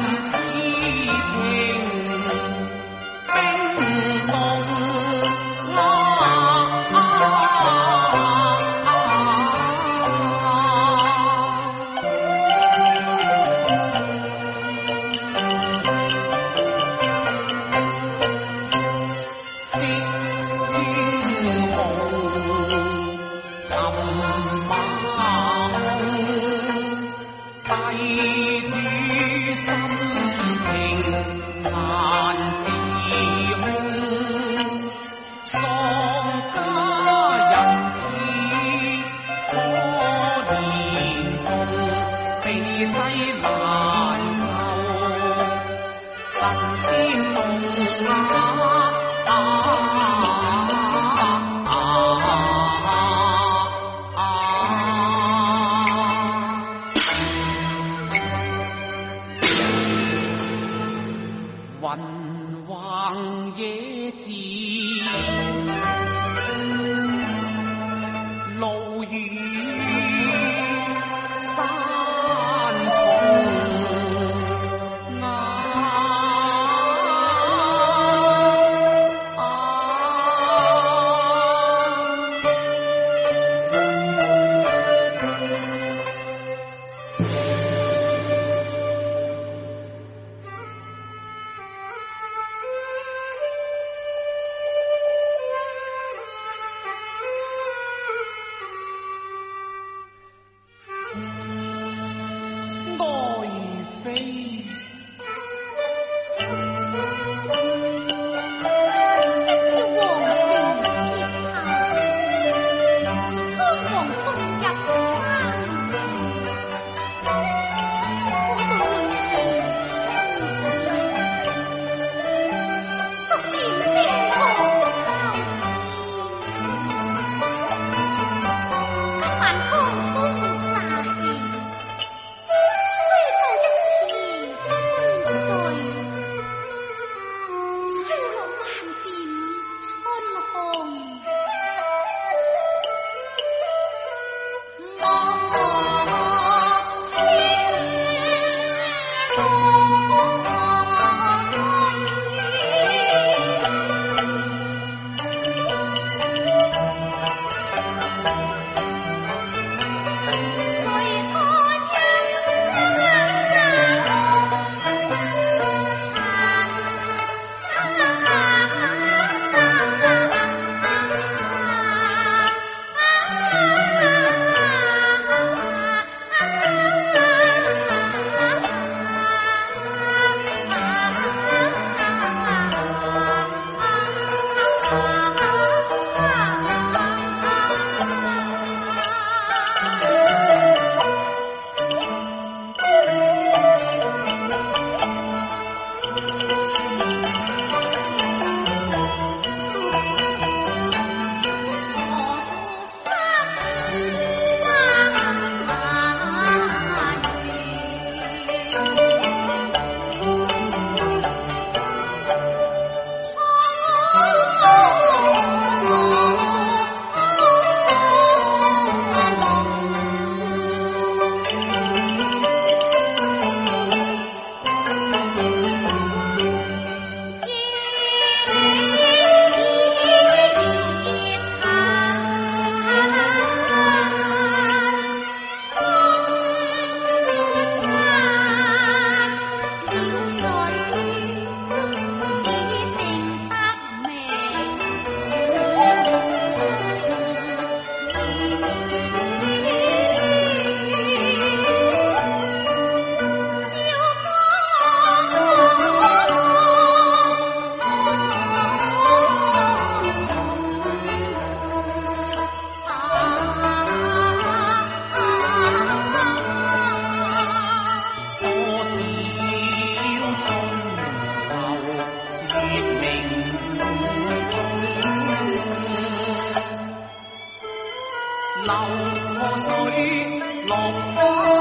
Thank you. 流水落花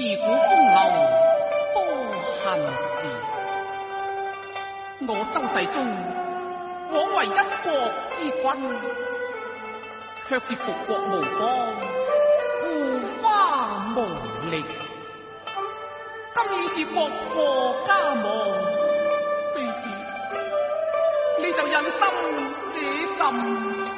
自古风流多恨事，我周世宗枉为一国之君，却是复国无方，护花无力。今已是国破家亡，卑子，你就忍心舍朕？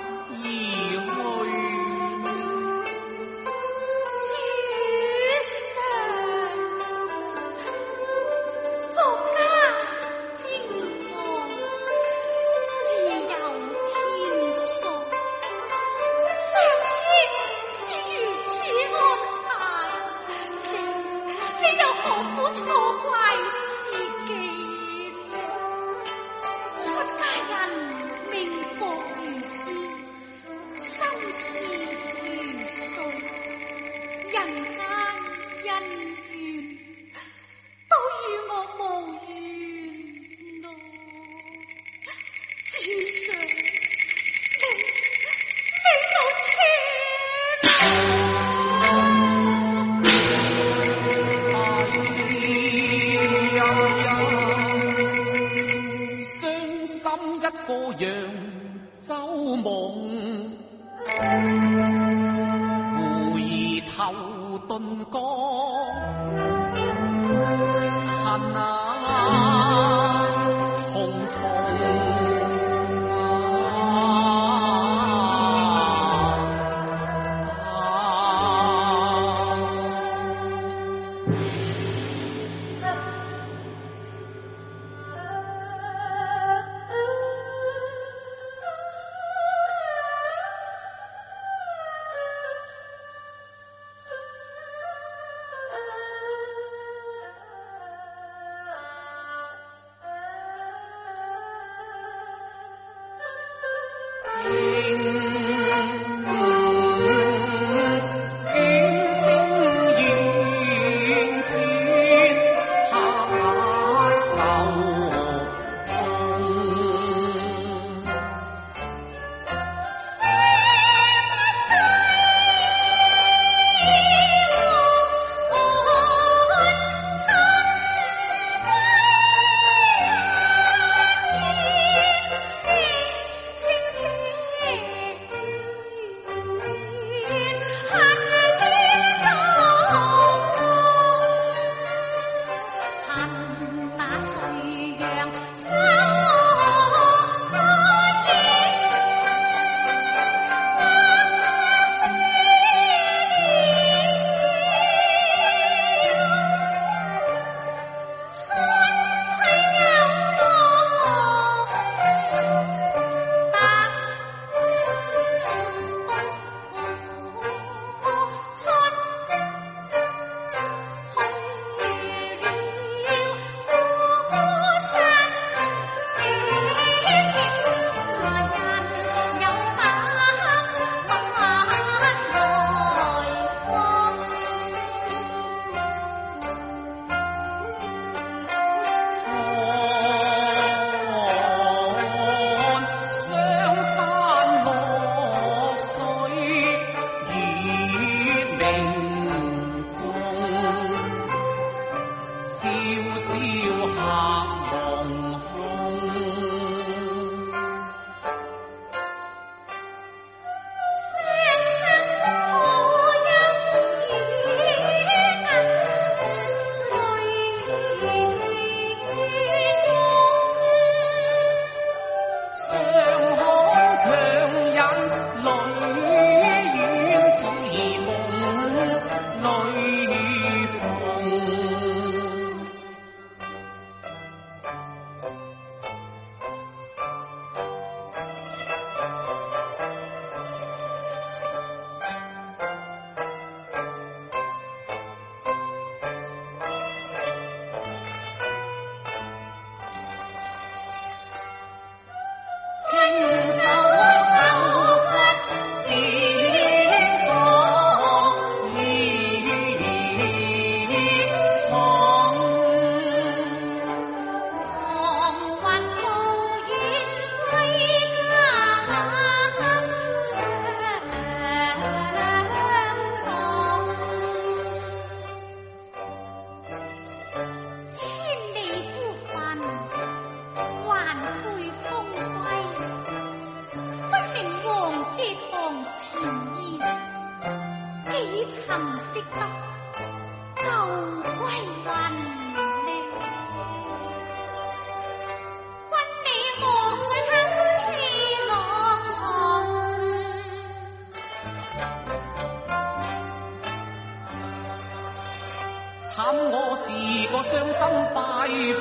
惨我自个伤心拜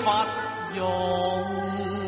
佛用。